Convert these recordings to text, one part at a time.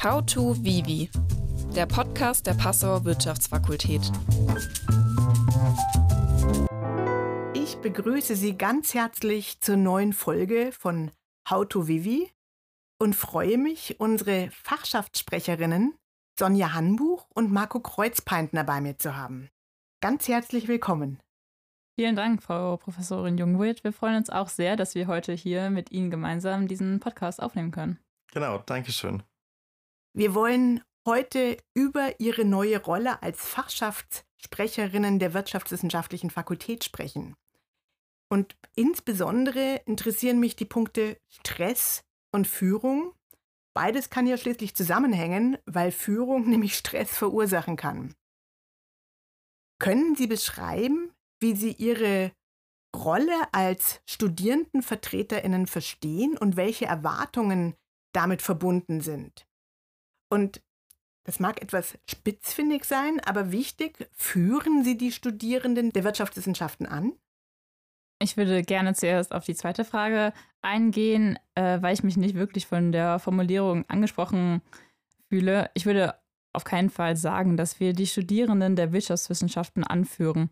How to Vivi, der Podcast der Passauer Wirtschaftsfakultät. Ich begrüße Sie ganz herzlich zur neuen Folge von How to Vivi und freue mich, unsere Fachschaftssprecherinnen Sonja Hanbuch und Marco Kreuzpeintner bei mir zu haben. Ganz herzlich willkommen. Vielen Dank, Frau Professorin Jungwirth. Wir freuen uns auch sehr, dass wir heute hier mit Ihnen gemeinsam diesen Podcast aufnehmen können. Genau, danke schön. Wir wollen heute über Ihre neue Rolle als Fachschaftssprecherinnen der Wirtschaftswissenschaftlichen Fakultät sprechen. Und insbesondere interessieren mich die Punkte Stress und Führung. Beides kann ja schließlich zusammenhängen, weil Führung nämlich Stress verursachen kann. Können Sie beschreiben, wie Sie Ihre Rolle als Studierendenvertreterinnen verstehen und welche Erwartungen damit verbunden sind? Und das mag etwas spitzfindig sein, aber wichtig, führen Sie die Studierenden der Wirtschaftswissenschaften an? Ich würde gerne zuerst auf die zweite Frage eingehen, äh, weil ich mich nicht wirklich von der Formulierung angesprochen fühle. Ich würde auf keinen Fall sagen, dass wir die Studierenden der Wirtschaftswissenschaften anführen.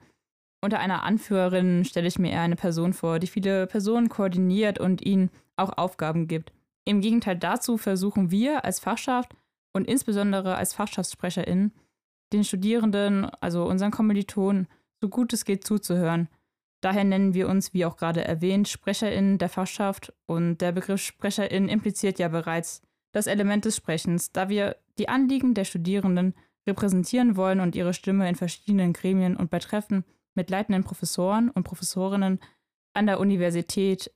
Unter einer Anführerin stelle ich mir eher eine Person vor, die viele Personen koordiniert und ihnen auch Aufgaben gibt. Im Gegenteil dazu versuchen wir als Fachschaft und insbesondere als FachschaftssprecherInnen den Studierenden, also unseren Kommilitonen, so gut es geht zuzuhören. Daher nennen wir uns, wie auch gerade erwähnt, SprecherInnen der Fachschaft und der Begriff SprecherInnen impliziert ja bereits das Element des Sprechens, da wir die Anliegen der Studierenden repräsentieren wollen und ihre Stimme in verschiedenen Gremien und bei Treffen mit leitenden Professoren und Professorinnen an der Universität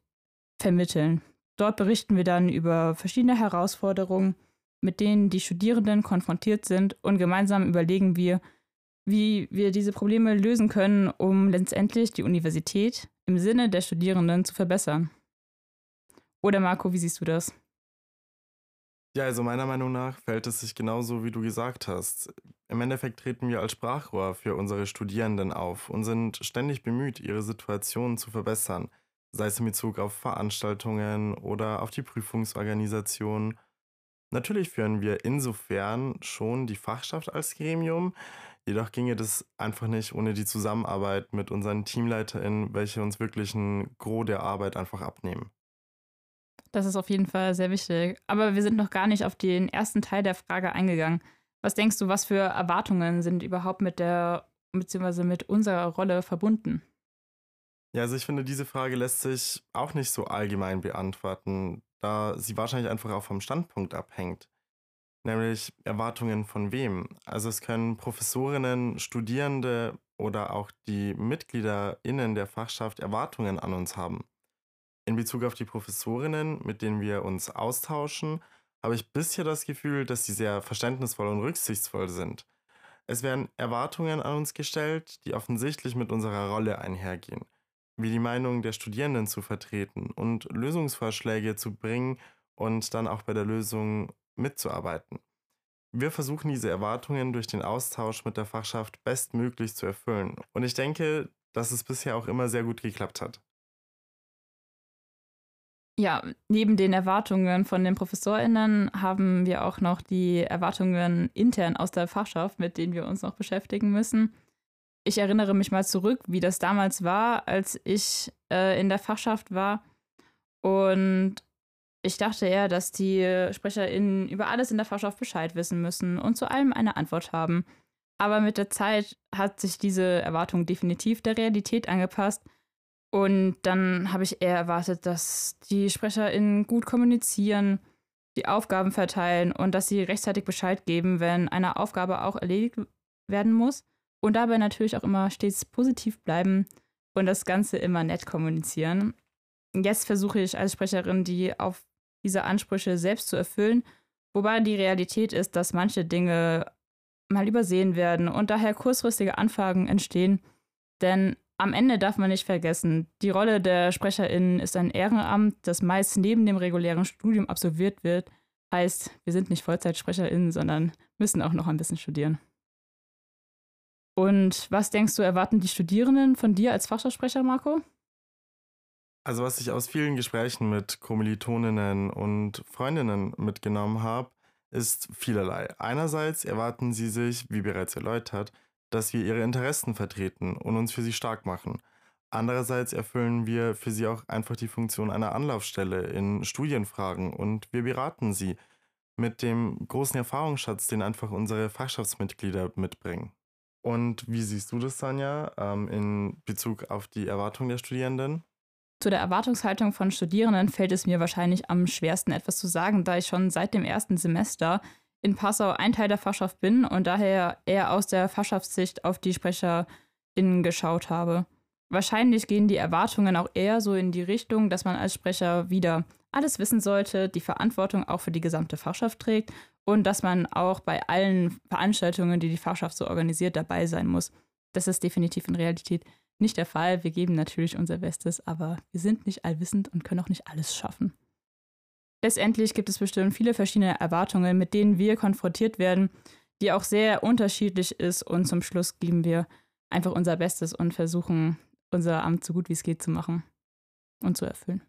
vermitteln. Dort berichten wir dann über verschiedene Herausforderungen, mit denen die Studierenden konfrontiert sind und gemeinsam überlegen wir, wie wir diese Probleme lösen können, um letztendlich die Universität im Sinne der Studierenden zu verbessern. Oder Marco, wie siehst du das? Ja, also meiner Meinung nach fällt es sich genauso, wie du gesagt hast. Im Endeffekt treten wir als Sprachrohr für unsere Studierenden auf und sind ständig bemüht, ihre Situation zu verbessern, sei es in Bezug auf Veranstaltungen oder auf die Prüfungsorganisation Natürlich führen wir insofern schon die Fachschaft als Gremium, jedoch ginge das einfach nicht ohne die Zusammenarbeit mit unseren TeamleiterInnen, welche uns wirklich ein Gros der Arbeit einfach abnehmen. Das ist auf jeden Fall sehr wichtig. Aber wir sind noch gar nicht auf den ersten Teil der Frage eingegangen. Was denkst du, was für Erwartungen sind überhaupt mit der, beziehungsweise mit unserer Rolle verbunden? Ja, also ich finde, diese Frage lässt sich auch nicht so allgemein beantworten da sie wahrscheinlich einfach auch vom Standpunkt abhängt. Nämlich Erwartungen von wem? Also es können Professorinnen, Studierende oder auch die MitgliederInnen der Fachschaft Erwartungen an uns haben. In Bezug auf die Professorinnen, mit denen wir uns austauschen, habe ich bisher das Gefühl, dass sie sehr verständnisvoll und rücksichtsvoll sind. Es werden Erwartungen an uns gestellt, die offensichtlich mit unserer Rolle einhergehen wie die Meinung der Studierenden zu vertreten und Lösungsvorschläge zu bringen und dann auch bei der Lösung mitzuarbeiten. Wir versuchen diese Erwartungen durch den Austausch mit der Fachschaft bestmöglich zu erfüllen. Und ich denke, dass es bisher auch immer sehr gut geklappt hat. Ja, neben den Erwartungen von den ProfessorInnen haben wir auch noch die Erwartungen intern aus der Fachschaft, mit denen wir uns noch beschäftigen müssen ich erinnere mich mal zurück, wie das damals war, als ich äh, in der Fachschaft war. Und ich dachte eher, dass die SprecherInnen über alles in der Fachschaft Bescheid wissen müssen und zu allem eine Antwort haben. Aber mit der Zeit hat sich diese Erwartung definitiv der Realität angepasst. Und dann habe ich eher erwartet, dass die SprecherInnen gut kommunizieren, die Aufgaben verteilen und dass sie rechtzeitig Bescheid geben, wenn eine Aufgabe auch erledigt werden muss. Und dabei natürlich auch immer stets positiv bleiben und das Ganze immer nett kommunizieren. Jetzt versuche ich als Sprecherin, die auf diese Ansprüche selbst zu erfüllen, wobei die Realität ist, dass manche Dinge mal übersehen werden und daher kurzfristige Anfragen entstehen. Denn am Ende darf man nicht vergessen, die Rolle der SprecherInnen ist ein Ehrenamt, das meist neben dem regulären Studium absolviert wird. Heißt, wir sind nicht VollzeitsprecherInnen, sondern müssen auch noch ein bisschen studieren. Und was denkst du, erwarten die Studierenden von dir als Fachsprecher, Marco? Also was ich aus vielen Gesprächen mit Kommilitoninnen und Freundinnen mitgenommen habe, ist vielerlei. Einerseits erwarten sie sich, wie bereits erläutert, dass wir ihre Interessen vertreten und uns für sie stark machen. Andererseits erfüllen wir für sie auch einfach die Funktion einer Anlaufstelle in Studienfragen und wir beraten sie mit dem großen Erfahrungsschatz, den einfach unsere Fachschaftsmitglieder mitbringen. Und wie siehst du das, Sanja, ähm, in Bezug auf die Erwartungen der Studierenden? Zu der Erwartungshaltung von Studierenden fällt es mir wahrscheinlich am schwersten etwas zu sagen, da ich schon seit dem ersten Semester in Passau ein Teil der Fachschaft bin und daher eher aus der Fachschaftssicht auf die SprecherInnen geschaut habe. Wahrscheinlich gehen die Erwartungen auch eher so in die Richtung, dass man als Sprecher wieder alles wissen sollte, die Verantwortung auch für die gesamte Fachschaft trägt und dass man auch bei allen Veranstaltungen, die die Fachschaft so organisiert, dabei sein muss. Das ist definitiv in Realität nicht der Fall. Wir geben natürlich unser Bestes, aber wir sind nicht allwissend und können auch nicht alles schaffen. Letztendlich gibt es bestimmt viele verschiedene Erwartungen, mit denen wir konfrontiert werden, die auch sehr unterschiedlich ist und zum Schluss geben wir einfach unser Bestes und versuchen unser Amt so gut wie es geht zu machen und zu erfüllen.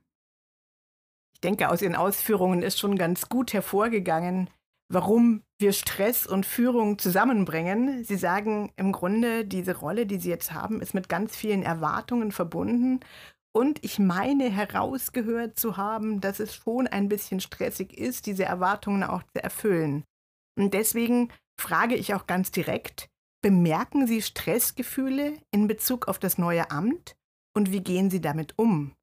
Ich denke, aus Ihren Ausführungen ist schon ganz gut hervorgegangen, warum wir Stress und Führung zusammenbringen. Sie sagen im Grunde, diese Rolle, die Sie jetzt haben, ist mit ganz vielen Erwartungen verbunden. Und ich meine herausgehört zu haben, dass es schon ein bisschen stressig ist, diese Erwartungen auch zu erfüllen. Und deswegen frage ich auch ganz direkt, Bemerken Sie Stressgefühle in Bezug auf das neue Amt und wie gehen Sie damit um?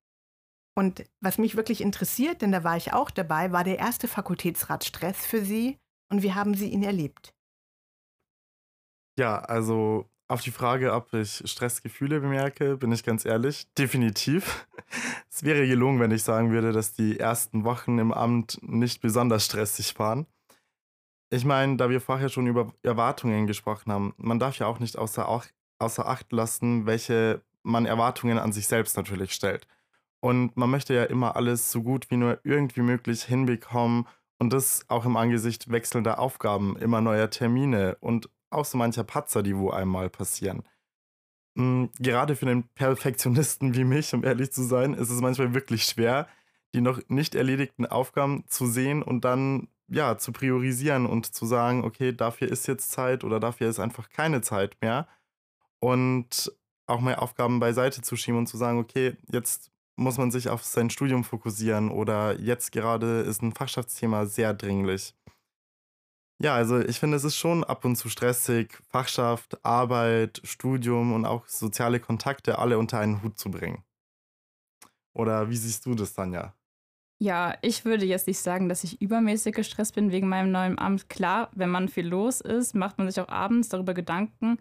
Und was mich wirklich interessiert, denn da war ich auch dabei, war der erste Fakultätsrat Stress für Sie und wie haben Sie ihn erlebt? Ja, also auf die Frage, ob ich Stressgefühle bemerke, bin ich ganz ehrlich, definitiv. Es wäre gelungen, wenn ich sagen würde, dass die ersten Wochen im Amt nicht besonders stressig waren. Ich meine, da wir vorher schon über Erwartungen gesprochen haben, man darf ja auch nicht außer, außer Acht lassen, welche man Erwartungen an sich selbst natürlich stellt. Und man möchte ja immer alles so gut wie nur irgendwie möglich hinbekommen und das auch im Angesicht wechselnder Aufgaben, immer neuer Termine und auch so mancher Patzer, die wo einmal passieren. Hm, gerade für einen Perfektionisten wie mich, um ehrlich zu sein, ist es manchmal wirklich schwer, die noch nicht erledigten Aufgaben zu sehen und dann ja, zu priorisieren und zu sagen, okay, dafür ist jetzt Zeit oder dafür ist einfach keine Zeit mehr. Und auch mal Aufgaben beiseite zu schieben und zu sagen, okay, jetzt muss man sich auf sein Studium fokussieren oder jetzt gerade ist ein Fachschaftsthema sehr dringlich. Ja, also ich finde, es ist schon ab und zu stressig, Fachschaft, Arbeit, Studium und auch soziale Kontakte alle unter einen Hut zu bringen. Oder wie siehst du das, Tanja? Ja, ich würde jetzt nicht sagen, dass ich übermäßig gestresst bin wegen meinem neuen Amt. Klar, wenn man viel los ist, macht man sich auch abends darüber Gedanken,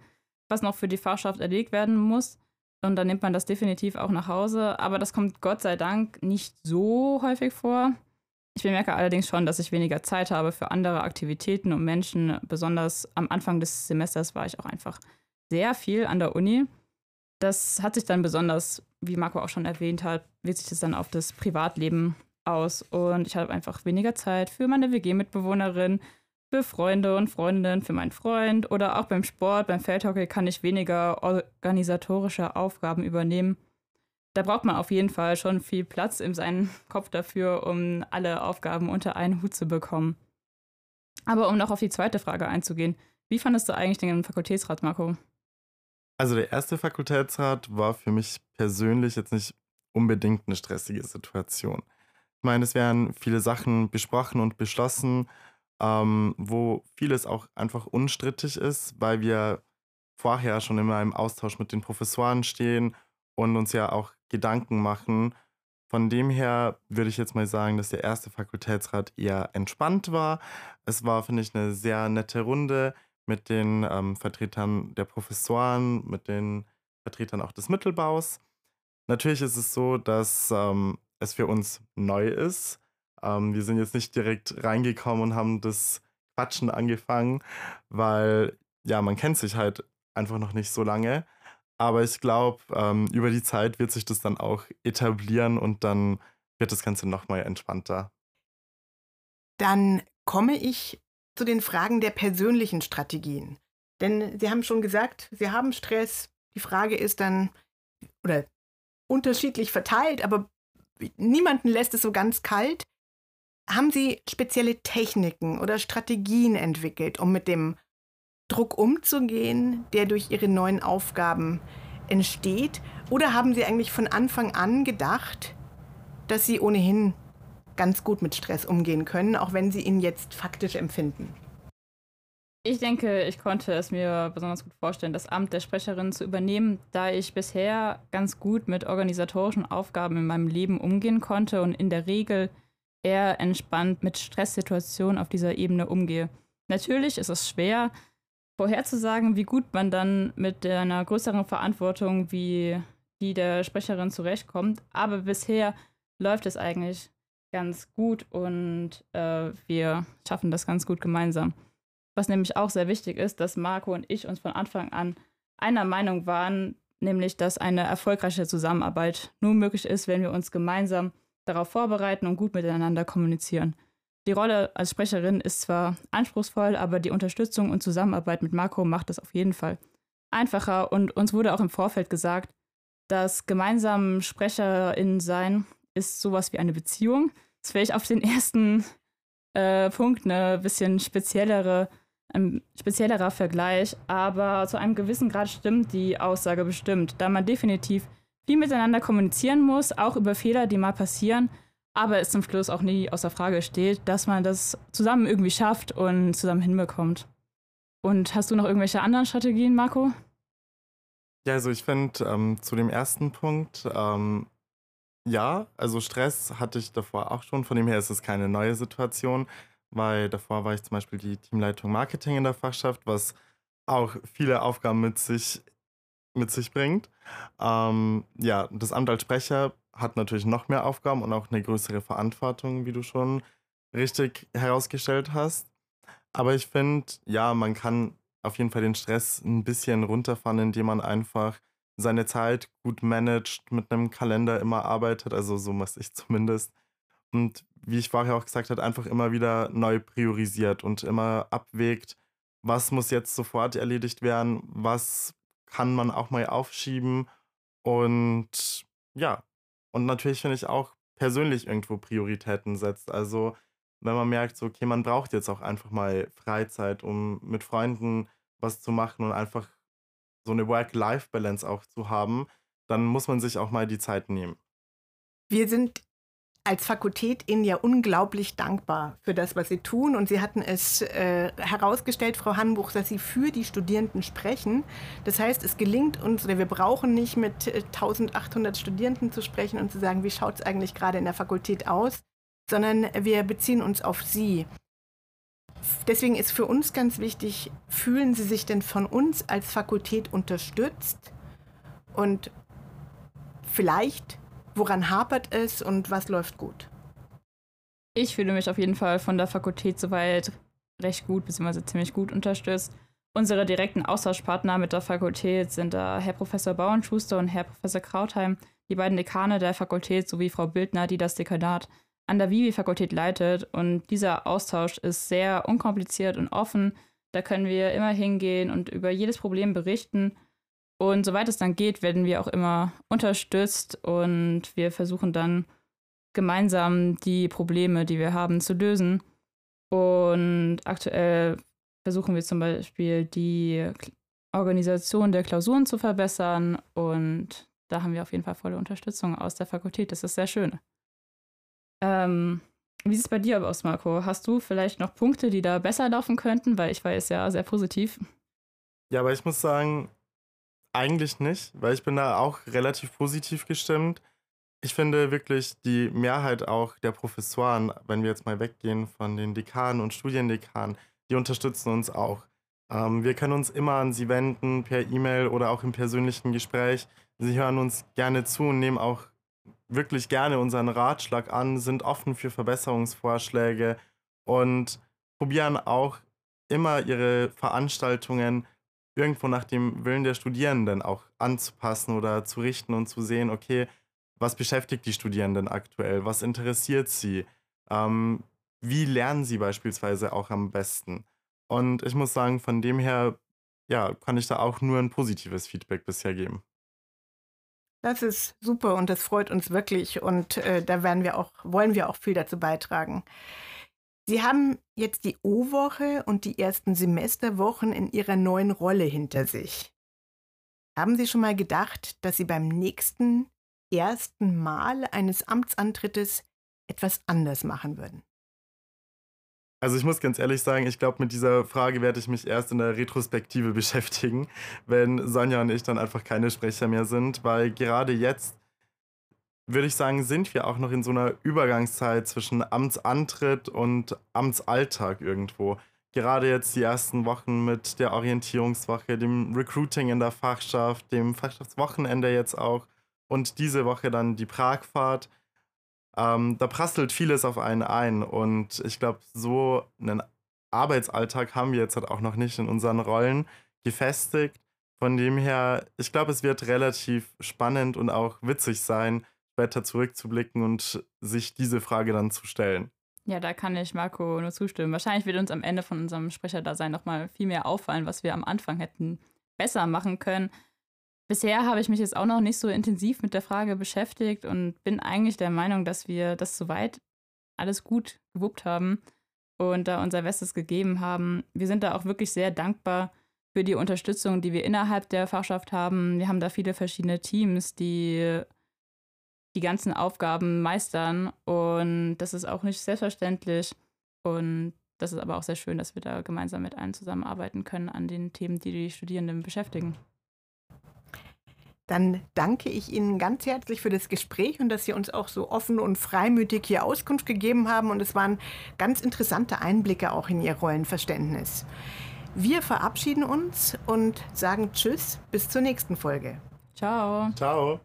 was noch für die Fahrschaft erlegt werden muss. Und dann nimmt man das definitiv auch nach Hause. Aber das kommt Gott sei Dank nicht so häufig vor. Ich bemerke allerdings schon, dass ich weniger Zeit habe für andere Aktivitäten und Menschen. Besonders am Anfang des Semesters war ich auch einfach sehr viel an der Uni. Das hat sich dann besonders, wie Marco auch schon erwähnt hat, wirkt sich das dann auf das Privatleben aus und ich habe einfach weniger Zeit für meine WG-Mitbewohnerin, für Freunde und Freundinnen, für meinen Freund oder auch beim Sport, beim Feldhockey kann ich weniger organisatorische Aufgaben übernehmen. Da braucht man auf jeden Fall schon viel Platz in seinem Kopf dafür, um alle Aufgaben unter einen Hut zu bekommen. Aber um noch auf die zweite Frage einzugehen, wie fandest du eigentlich den Fakultätsrat, Marco? Also der erste Fakultätsrat war für mich persönlich jetzt nicht unbedingt eine stressige Situation. Ich meine, es werden viele Sachen besprochen und beschlossen, ähm, wo vieles auch einfach unstrittig ist, weil wir vorher schon immer im Austausch mit den Professoren stehen und uns ja auch Gedanken machen. Von dem her würde ich jetzt mal sagen, dass der erste Fakultätsrat eher entspannt war. Es war, finde ich, eine sehr nette Runde mit den ähm, Vertretern der Professoren, mit den Vertretern auch des Mittelbaus. Natürlich ist es so, dass ähm, es für uns neu ist. Ähm, wir sind jetzt nicht direkt reingekommen und haben das Quatschen angefangen, weil ja, man kennt sich halt einfach noch nicht so lange. Aber ich glaube, ähm, über die Zeit wird sich das dann auch etablieren und dann wird das Ganze nochmal entspannter. Dann komme ich zu den Fragen der persönlichen Strategien. Denn Sie haben schon gesagt, Sie haben Stress. Die Frage ist dann, oder unterschiedlich verteilt, aber niemanden lässt es so ganz kalt. Haben Sie spezielle Techniken oder Strategien entwickelt, um mit dem Druck umzugehen, der durch Ihre neuen Aufgaben entsteht? Oder haben Sie eigentlich von Anfang an gedacht, dass Sie ohnehin ganz gut mit Stress umgehen können, auch wenn Sie ihn jetzt faktisch empfinden? Ich denke, ich konnte es mir besonders gut vorstellen, das Amt der Sprecherin zu übernehmen, da ich bisher ganz gut mit organisatorischen Aufgaben in meinem Leben umgehen konnte und in der Regel eher entspannt mit Stresssituationen auf dieser Ebene umgehe. Natürlich ist es schwer, vorherzusagen, wie gut man dann mit einer größeren Verantwortung wie die der Sprecherin zurechtkommt, aber bisher läuft es eigentlich ganz gut und äh, wir schaffen das ganz gut gemeinsam. Was nämlich auch sehr wichtig ist, dass Marco und ich uns von Anfang an einer Meinung waren, nämlich dass eine erfolgreiche Zusammenarbeit nur möglich ist, wenn wir uns gemeinsam darauf vorbereiten und gut miteinander kommunizieren. Die Rolle als Sprecherin ist zwar anspruchsvoll, aber die Unterstützung und Zusammenarbeit mit Marco macht es auf jeden Fall einfacher und uns wurde auch im Vorfeld gesagt, dass gemeinsam Sprecherin sein ist sowas wie eine Beziehung. Das ist vielleicht auf den ersten äh, Punkt eine bisschen speziellere ein speziellerer Vergleich, aber zu einem gewissen Grad stimmt die Aussage bestimmt, da man definitiv viel miteinander kommunizieren muss, auch über Fehler, die mal passieren, aber es zum Schluss auch nie außer Frage steht, dass man das zusammen irgendwie schafft und zusammen hinbekommt. Und hast du noch irgendwelche anderen Strategien, Marco? Ja, also ich finde ähm, zu dem ersten Punkt, ähm, ja, also Stress hatte ich davor auch schon, von dem her ist es keine neue Situation weil davor war ich zum Beispiel die Teamleitung Marketing in der Fachschaft, was auch viele Aufgaben mit sich, mit sich bringt. Ähm, ja, das Amt als Sprecher hat natürlich noch mehr Aufgaben und auch eine größere Verantwortung, wie du schon richtig herausgestellt hast. Aber ich finde, ja, man kann auf jeden Fall den Stress ein bisschen runterfahren, indem man einfach seine Zeit gut managt, mit einem Kalender immer arbeitet, also so was ich zumindest. Und wie ich vorher auch gesagt habe, einfach immer wieder neu priorisiert und immer abwägt, was muss jetzt sofort erledigt werden, was kann man auch mal aufschieben. Und ja, und natürlich finde ich auch persönlich irgendwo Prioritäten setzt. Also wenn man merkt, so, okay, man braucht jetzt auch einfach mal Freizeit, um mit Freunden was zu machen und einfach so eine Work-Life-Balance auch zu haben, dann muss man sich auch mal die Zeit nehmen. Wir sind als Fakultät Ihnen ja unglaublich dankbar für das, was Sie tun. Und Sie hatten es äh, herausgestellt, Frau Hanbuch, dass Sie für die Studierenden sprechen. Das heißt, es gelingt uns, oder wir brauchen nicht mit 1800 äh, Studierenden zu sprechen und zu sagen, wie schaut es eigentlich gerade in der Fakultät aus, sondern wir beziehen uns auf Sie. Deswegen ist für uns ganz wichtig, fühlen Sie sich denn von uns als Fakultät unterstützt? Und vielleicht Woran hapert es und was läuft gut? Ich fühle mich auf jeden Fall von der Fakultät soweit recht gut bzw. ziemlich gut unterstützt. Unsere direkten Austauschpartner mit der Fakultät sind da Herr Professor Bauernschuster und Herr Professor Krautheim, die beiden Dekane der Fakultät sowie Frau Bildner, die das Dekanat an der Vivi-Fakultät leitet. Und dieser Austausch ist sehr unkompliziert und offen. Da können wir immer hingehen und über jedes Problem berichten. Und soweit es dann geht, werden wir auch immer unterstützt und wir versuchen dann gemeinsam die Probleme, die wir haben, zu lösen. Und aktuell versuchen wir zum Beispiel die Organisation der Klausuren zu verbessern und da haben wir auf jeden Fall volle Unterstützung aus der Fakultät. Das ist sehr schön. Ähm, wie sieht es bei dir aus, Marco? Hast du vielleicht noch Punkte, die da besser laufen könnten? Weil ich war jetzt ja sehr positiv. Ja, aber ich muss sagen, eigentlich nicht, weil ich bin da auch relativ positiv gestimmt. Ich finde wirklich die Mehrheit auch der Professoren, wenn wir jetzt mal weggehen von den Dekanen und Studiendekanen, die unterstützen uns auch. Ähm, wir können uns immer an sie wenden, per E-Mail oder auch im persönlichen Gespräch. Sie hören uns gerne zu und nehmen auch wirklich gerne unseren Ratschlag an, sind offen für Verbesserungsvorschläge und probieren auch immer ihre Veranstaltungen irgendwo nach dem Willen der Studierenden auch anzupassen oder zu richten und zu sehen, okay, was beschäftigt die Studierenden aktuell, was interessiert sie, ähm, wie lernen sie beispielsweise auch am besten. Und ich muss sagen, von dem her, ja, kann ich da auch nur ein positives Feedback bisher geben. Das ist super und das freut uns wirklich und äh, da werden wir auch, wollen wir auch viel dazu beitragen. Sie haben jetzt die O-Woche und die ersten Semesterwochen in Ihrer neuen Rolle hinter sich. Haben Sie schon mal gedacht, dass Sie beim nächsten ersten Mal eines Amtsantrittes etwas anders machen würden? Also ich muss ganz ehrlich sagen, ich glaube, mit dieser Frage werde ich mich erst in der Retrospektive beschäftigen, wenn Sonja und ich dann einfach keine Sprecher mehr sind, weil gerade jetzt würde ich sagen, sind wir auch noch in so einer Übergangszeit zwischen Amtsantritt und Amtsalltag irgendwo. Gerade jetzt die ersten Wochen mit der Orientierungswoche, dem Recruiting in der Fachschaft, dem Fachschaftswochenende jetzt auch und diese Woche dann die Pragfahrt ähm, da prasselt vieles auf einen ein. Und ich glaube, so einen Arbeitsalltag haben wir jetzt halt auch noch nicht in unseren Rollen gefestigt. Von dem her, ich glaube, es wird relativ spannend und auch witzig sein, später zurückzublicken und sich diese Frage dann zu stellen. Ja, da kann ich Marco nur zustimmen. Wahrscheinlich wird uns am Ende von unserem Sprecherdasein nochmal viel mehr auffallen, was wir am Anfang hätten besser machen können. Bisher habe ich mich jetzt auch noch nicht so intensiv mit der Frage beschäftigt und bin eigentlich der Meinung, dass wir das soweit alles gut gewuppt haben und da unser Bestes gegeben haben. Wir sind da auch wirklich sehr dankbar für die Unterstützung, die wir innerhalb der Fachschaft haben. Wir haben da viele verschiedene Teams, die die ganzen Aufgaben meistern und das ist auch nicht selbstverständlich und das ist aber auch sehr schön, dass wir da gemeinsam mit allen zusammenarbeiten können an den Themen, die die Studierenden beschäftigen. Dann danke ich Ihnen ganz herzlich für das Gespräch und dass Sie uns auch so offen und freimütig hier Auskunft gegeben haben. Und es waren ganz interessante Einblicke auch in Ihr Rollenverständnis. Wir verabschieden uns und sagen Tschüss, bis zur nächsten Folge. Ciao. Ciao.